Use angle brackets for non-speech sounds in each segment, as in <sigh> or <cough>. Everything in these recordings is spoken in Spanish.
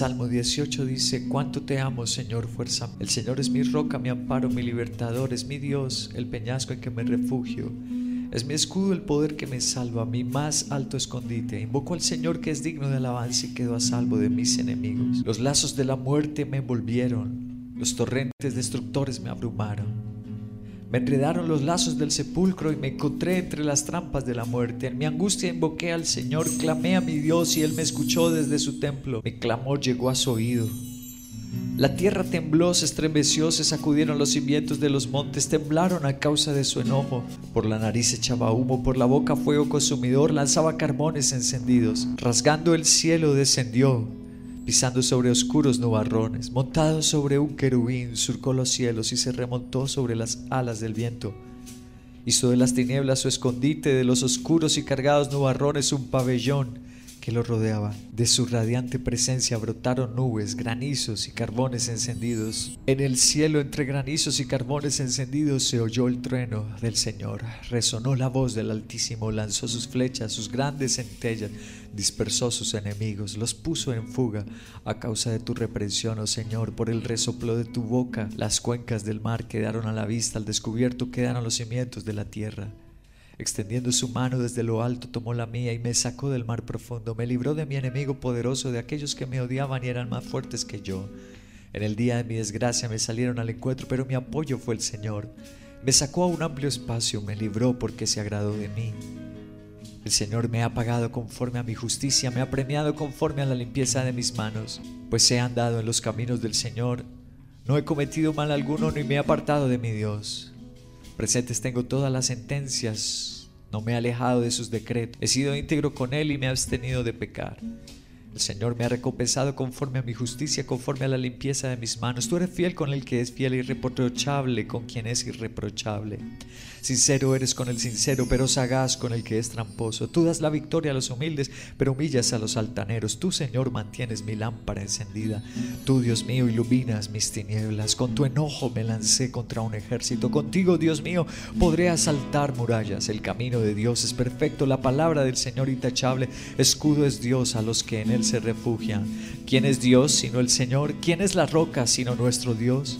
Salmo 18 dice, cuánto te amo, Señor, fuerza. El Señor es mi roca, mi amparo, mi libertador, es mi Dios, el peñasco en que me refugio. Es mi escudo el poder que me salva, mi más alto escondite. Invoco al Señor que es digno de alabanza y quedo a salvo de mis enemigos. Los lazos de la muerte me envolvieron, los torrentes destructores me abrumaron. Me enredaron los lazos del sepulcro y me encontré entre las trampas de la muerte. En mi angustia invoqué al Señor, clamé a mi Dios y Él me escuchó desde su templo. Mi clamor llegó a su oído. La tierra tembló, se estremeció, se sacudieron los cimientos de los montes, temblaron a causa de su enojo. Por la nariz echaba humo, por la boca fuego consumidor, lanzaba carbones encendidos. Rasgando el cielo descendió pisando sobre oscuros nubarrones, montado sobre un querubín, surcó los cielos y se remontó sobre las alas del viento. Hizo de las tinieblas su escondite, de los oscuros y cargados nubarrones un pabellón que lo rodeaba. De su radiante presencia brotaron nubes, granizos y carbones encendidos. En el cielo entre granizos y carbones encendidos se oyó el trueno del Señor. Resonó la voz del Altísimo, lanzó sus flechas, sus grandes centellas, dispersó sus enemigos, los puso en fuga a causa de tu reprensión, oh Señor, por el resoplo de tu boca. Las cuencas del mar quedaron a la vista, al descubierto quedaron los cimientos de la tierra. Extendiendo su mano desde lo alto, tomó la mía y me sacó del mar profundo. Me libró de mi enemigo poderoso, de aquellos que me odiaban y eran más fuertes que yo. En el día de mi desgracia me salieron al encuentro, pero mi apoyo fue el Señor. Me sacó a un amplio espacio, me libró porque se agradó de mí. El Señor me ha pagado conforme a mi justicia, me ha premiado conforme a la limpieza de mis manos, pues he andado en los caminos del Señor. No he cometido mal alguno ni me he apartado de mi Dios. Presentes tengo todas las sentencias, no me he alejado de sus decretos, he sido íntegro con Él y me he abstenido de pecar. El Señor me ha recompensado conforme a mi justicia, conforme a la limpieza de mis manos. Tú eres fiel con el que es fiel y irreprochable con quien es irreprochable. Sincero eres con el sincero, pero sagaz con el que es tramposo. Tú das la victoria a los humildes, pero humillas a los altaneros. Tú, Señor, mantienes mi lámpara encendida. Tú, Dios mío, iluminas mis tinieblas. Con tu enojo me lancé contra un ejército. Contigo, Dios mío, podré asaltar murallas. El camino de Dios es perfecto, la palabra del Señor intachable. Escudo es Dios a los que en él se refugian. ¿Quién es Dios sino el Señor? ¿Quién es la roca sino nuestro Dios?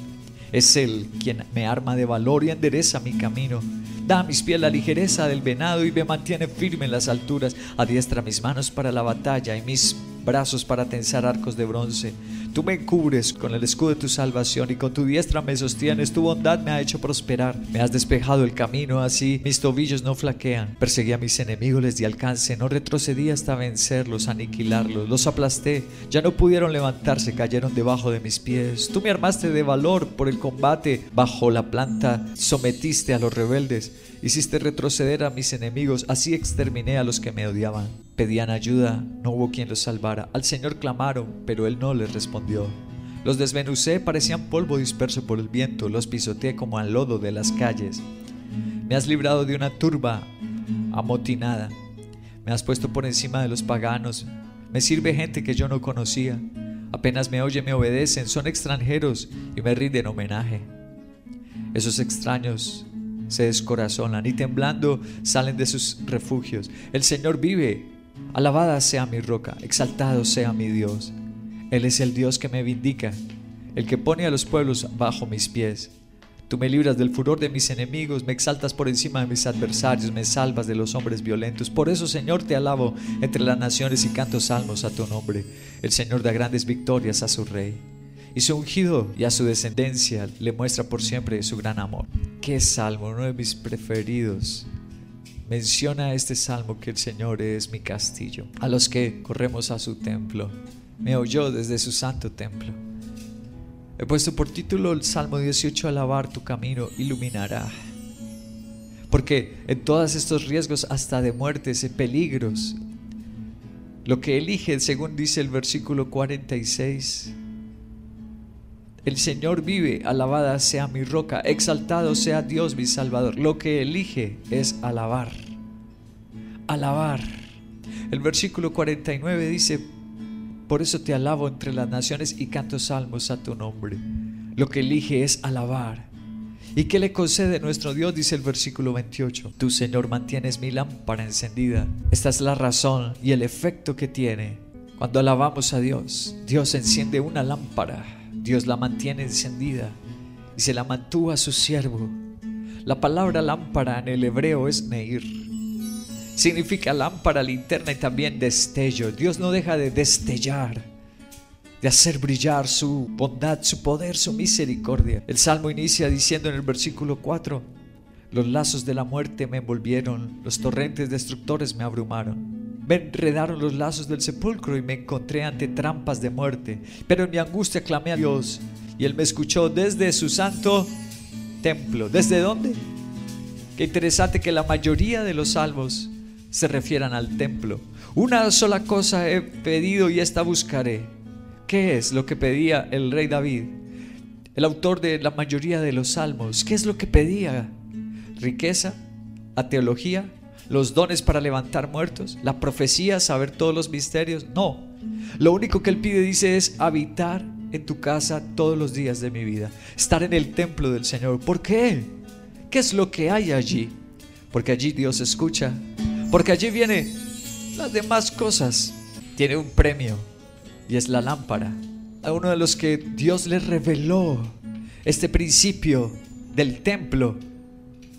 Es Él quien me arma de valor y endereza mi camino. Da a mis pies la ligereza del venado y me mantiene firme en las alturas. Adiestra mis manos para la batalla y mis brazos para tensar arcos de bronce. Tú me cubres con el escudo de tu salvación y con tu diestra me sostienes. Tu bondad me ha hecho prosperar. Me has despejado el camino, así mis tobillos no flaquean. Perseguí a mis enemigos, les di alcance. No retrocedí hasta vencerlos, aniquilarlos. Los aplasté. Ya no pudieron levantarse, cayeron debajo de mis pies. Tú me armaste de valor por el combate. Bajo la planta sometiste a los rebeldes. Hiciste retroceder a mis enemigos. Así exterminé a los que me odiaban. Pedían ayuda, no hubo quien los salvara. Al Señor clamaron, pero Él no les respondió. Los desmenucé, parecían polvo disperso por el viento, los pisoteé como al lodo de las calles. Me has librado de una turba amotinada. Me has puesto por encima de los paganos. Me sirve gente que yo no conocía. Apenas me oye, me obedecen, son extranjeros y me rinden homenaje. Esos extraños se descorazonan y temblando salen de sus refugios. El Señor vive, Alabada sea mi roca, exaltado sea mi Dios. Él es el Dios que me vindica, el que pone a los pueblos bajo mis pies. Tú me libras del furor de mis enemigos, me exaltas por encima de mis adversarios, me salvas de los hombres violentos. Por eso, Señor, te alabo entre las naciones y canto salmos a tu nombre. El Señor da grandes victorias a su rey. Y su ungido y a su descendencia le muestra por siempre su gran amor. Qué salmo, uno de mis preferidos menciona este salmo que el Señor es mi castillo. A los que corremos a su templo, me oyó desde su santo templo. He puesto por título el Salmo 18, alabar tu camino iluminará. Porque en todos estos riesgos, hasta de muertes, en peligros, lo que elige, según dice el versículo 46, El Señor vive, alabada sea mi roca, exaltado sea Dios mi Salvador. Lo que elige es alabar. Alabar. El versículo 49 dice, por eso te alabo entre las naciones y canto salmos a tu nombre. Lo que elige es alabar. ¿Y qué le concede nuestro Dios? Dice el versículo 28. Tú, Señor, mantienes mi lámpara encendida. Esta es la razón y el efecto que tiene. Cuando alabamos a Dios, Dios enciende una lámpara. Dios la mantiene encendida y se la mantuvo a su siervo. La palabra lámpara en el hebreo es neir. Significa lámpara, linterna y también destello. Dios no deja de destellar de hacer brillar su bondad, su poder, su misericordia. El salmo inicia diciendo en el versículo 4, los lazos de la muerte me envolvieron, los torrentes destructores me abrumaron. Me enredaron los lazos del sepulcro y me encontré ante trampas de muerte. Pero en mi angustia clamé a Dios y Él me escuchó desde su santo templo. ¿Desde dónde? Qué interesante que la mayoría de los salmos se refieran al templo. Una sola cosa he pedido y esta buscaré ¿Qué es lo que pedía el rey David? El autor de la mayoría de los salmos, ¿qué es lo que pedía? ¿Riqueza? ¿A teología? ¿Los dones para levantar muertos? ¿La profecía? ¿Saber todos los misterios? No. Lo único que él pide, dice, es habitar en tu casa todos los días de mi vida. Estar en el templo del Señor. ¿Por qué? ¿Qué es lo que hay allí? Porque allí Dios escucha. Porque allí vienen las demás cosas. Tiene un premio y es la lámpara. A uno de los que Dios le reveló este principio del templo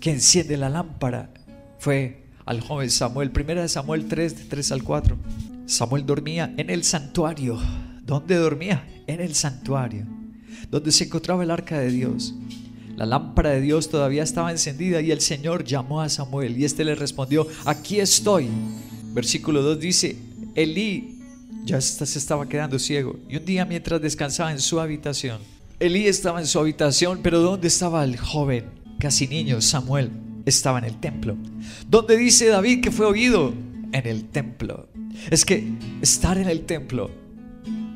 que enciende la lámpara fue al joven Samuel. Primera de Samuel 3, de 3 al 4. Samuel dormía en el santuario. ¿Dónde dormía? En el santuario, donde se encontraba el arca de Dios. La lámpara de Dios todavía estaba encendida y el Señor llamó a Samuel y éste le respondió, aquí estoy. Versículo 2 dice, Elí ya se estaba quedando ciego. Y un día mientras descansaba en su habitación, Elí estaba en su habitación, pero ¿dónde estaba el joven, casi niño, Samuel? Estaba en el templo. ¿Dónde dice David que fue oído? En el templo. Es que estar en el templo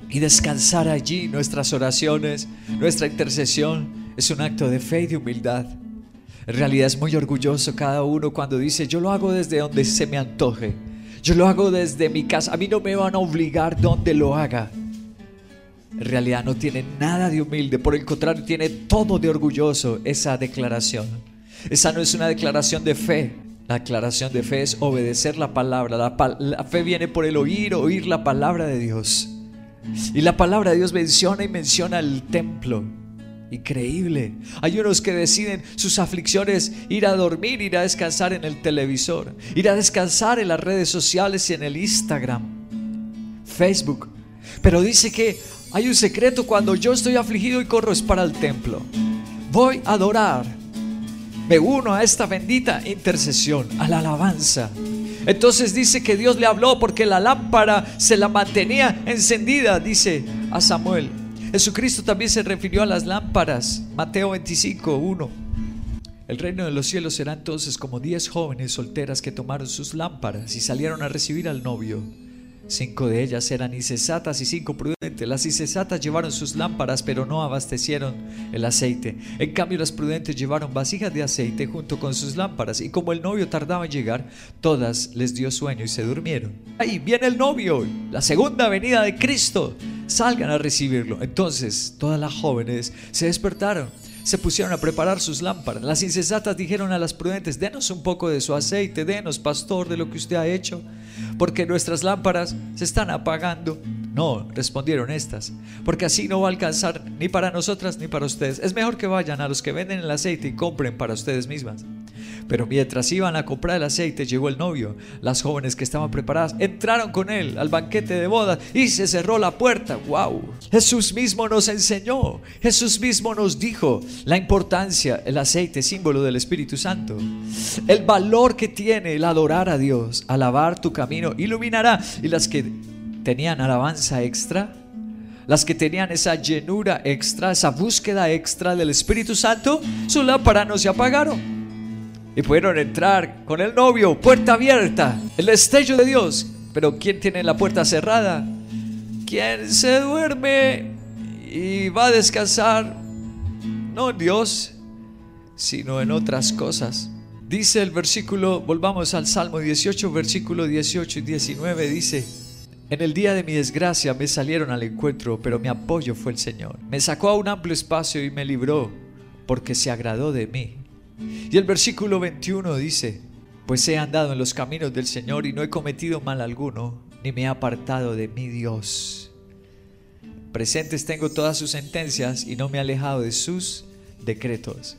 y descansar allí nuestras oraciones, nuestra intercesión, es un acto de fe y de humildad. En realidad es muy orgulloso cada uno cuando dice, yo lo hago desde donde se me antoje. Yo lo hago desde mi casa. A mí no me van a obligar donde lo haga. En realidad no tiene nada de humilde. Por el contrario, tiene todo de orgulloso esa declaración. Esa no es una declaración de fe. La declaración de fe es obedecer la palabra. La, fe viene por el oír, oír la palabra de Dios. Y la palabra de Dios menciona y menciona el templo. Increíble. Hay unos que deciden sus aflicciones ir a dormir, ir a descansar en el televisor, ir a descansar en las redes sociales y en el Instagram, Facebook. Pero dice que hay un secreto cuando yo estoy afligido y corro es para el templo. Voy a adorar. Me uno a esta bendita intercesión, a la alabanza. Entonces dice que Dios le habló porque la lámpara se la mantenía encendida, dice a Samuel. Jesucristo también se refirió a las lámparas. Mateo 25, 1. El reino de los cielos será entonces como diez jóvenes solteras que tomaron sus lámparas y salieron a recibir al novio. Cinco de ellas eran insensatas y cinco prudentes. Las insensatas llevaron sus lámparas, pero no abastecieron el aceite. En cambio, las prudentes llevaron vasijas de aceite junto con sus lámparas. Y como el novio tardaba en llegar, todas les dio sueño y se durmieron. Ahí viene el novio, la segunda venida de Cristo. Salgan a recibirlo. Entonces, todas las jóvenes se despertaron se pusieron a preparar sus lámparas. Las insensatas dijeron a las prudentes, denos un poco de su aceite, denos, pastor, de lo que usted ha hecho, porque nuestras lámparas se están apagando. No, respondieron estas, porque así no va a alcanzar ni para nosotras ni para ustedes. Es mejor que vayan a los que venden el aceite y compren para ustedes mismas. Pero mientras iban a comprar el aceite, llegó el novio. Las jóvenes que estaban preparadas entraron con él al banquete de boda y se cerró la puerta. ¡Wow! Jesús mismo nos enseñó, Jesús mismo nos dijo la importancia, el aceite, símbolo del Espíritu Santo. El valor que tiene el adorar a Dios, alabar tu camino, iluminará. Y las que tenían alabanza extra, las que tenían esa llenura extra, esa búsqueda extra del Espíritu Santo, su lámpara no se apagaron y pudieron entrar con el novio, puerta abierta, el destello de Dios. Pero ¿quién tiene la puerta cerrada? ¿Quién se duerme y va a descansar no en Dios, sino en otras cosas. Dice el versículo, volvamos al Salmo 18, versículo 18 y 19, dice, en el día de mi desgracia me salieron al encuentro, pero mi apoyo fue el Señor. Me sacó a un amplio espacio y me libró, porque se agradó de mí. Y el versículo 21 dice, pues he andado en los caminos del Señor y no he cometido mal alguno, ni me he apartado de mi Dios. Presentes tengo todas sus sentencias y no me he alejado de sus decretos.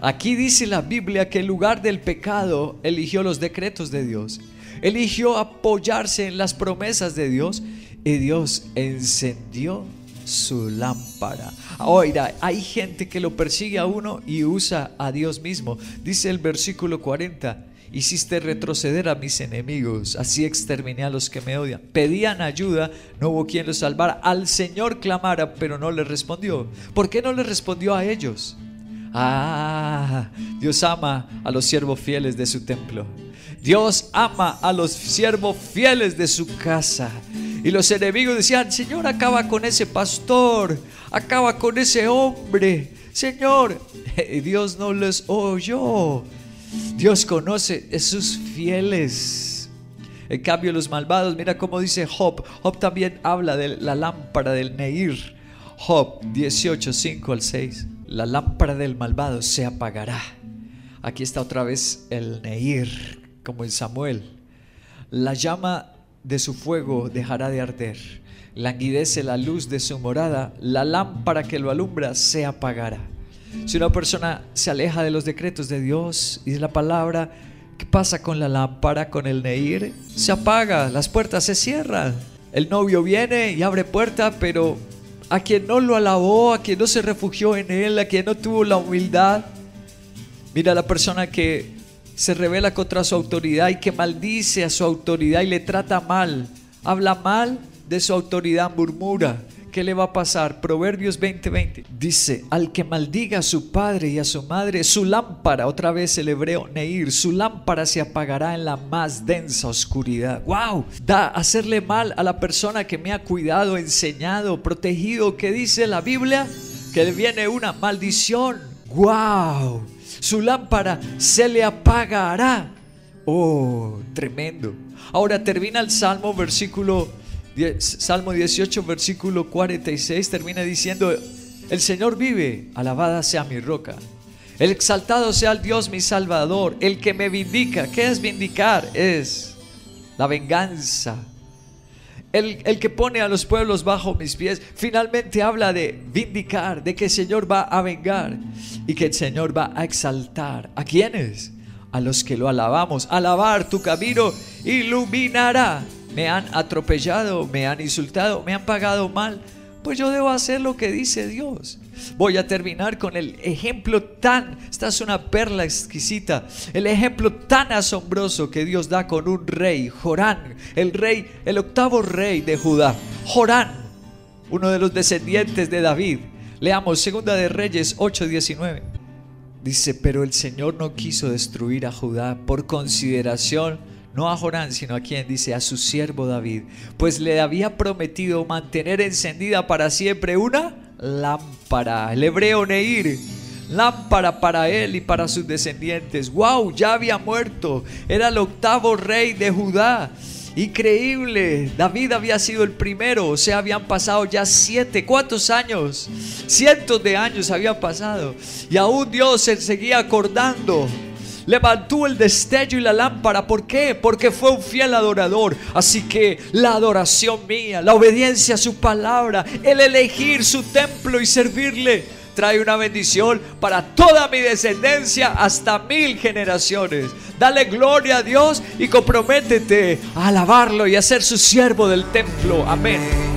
Aquí dice la Biblia que en lugar del pecado eligió los decretos de Dios. Eligió apoyarse en las promesas de Dios y Dios encendió su lámpara. Ahora, hay gente que lo persigue a uno y usa a Dios mismo. Dice el versículo 40, hiciste retroceder a mis enemigos, así exterminé a los que me odian. Pedían ayuda, no hubo quien los salvara. Al Señor clamara, pero no le respondió. ¿Por qué no le respondió a ellos? Ah, Dios ama a los siervos fieles de su templo. Dios ama a los siervos fieles de su casa. Y los enemigos decían, Señor, acaba con ese pastor, acaba con ese hombre. Señor, <laughs> Dios no les oyó. Dios conoce a sus fieles. En cambio, los malvados, mira cómo dice Job. Job también habla de la lámpara del Neir. Job 18, 5 al 6. La lámpara del malvado se apagará. Aquí está otra vez el Neir, como en Samuel. La llama de su fuego dejará de arder. Languidece la luz de su morada. La lámpara que lo alumbra se apagará. Si una persona se aleja de los decretos de Dios y de la palabra, ¿qué pasa con la lámpara, con el neir? Se apaga, las puertas se cierran. El novio viene y abre puerta, pero a quien no lo alabó, a quien no se refugió en él, a quien no tuvo la humildad, mira la persona que se revela contra su autoridad y que maldice a su autoridad y le trata mal, habla mal de su autoridad, murmura, ¿Qué le va a pasar? Proverbios 20:20 dice, al que maldiga a su padre y a su madre, su lámpara, otra vez el hebreo Neir, su lámpara se apagará en la más densa oscuridad. ¡Wow! Da hacerle mal a la persona que me ha cuidado, enseñado, protegido, ¿Qué dice la Biblia que le viene una maldición. ¡Wow! Su lámpara se le apagará. Oh, tremendo. Ahora termina el Salmo versículo Salmo 18, versículo 46 termina diciendo, el Señor vive, alabada sea mi roca. El exaltado sea el Dios mi Salvador, el que me vindica. ¿Qué es vindicar? Es la venganza. El, el, que pone a los pueblos bajo mis pies. Finalmente habla de vindicar, de que el Señor va a vengar y que el Señor va a exaltar. ¿A quiénes? A los que lo alabamos. Alabar tu camino iluminará me han atropellado, me han insultado, me han pagado mal, pues yo debo hacer lo que dice Dios. Voy a terminar con el ejemplo tan, esta es una perla exquisita, el ejemplo tan asombroso que Dios da con un rey, Jorán, el rey, el octavo rey de Judá, Jorán, uno de los descendientes de David. Leamos Segunda de Reyes 8:19. Dice, pero el Señor no quiso destruir a Judá por consideración no a Jorán, sino a quien dice a su siervo David, pues le había prometido mantener encendida para siempre una lámpara, el hebreo Neir, lámpara para él y para sus descendientes. ¡Wow! Ya había muerto, era el octavo rey de Judá. Increíble, David había sido el primero, o sea, habían pasado ya siete, ¿cuántos años? Cientos de años habían pasado y aún Dios se seguía acordando levantó el destello y la lámpara. ¿Por qué? Porque fue un fiel adorador. Así que la adoración mía, la obediencia a su palabra, el elegir su templo y servirle, trae una bendición para toda mi descendencia hasta mil generaciones. Dale gloria a Dios y comprométete a alabarlo y a ser su siervo del templo. Amén.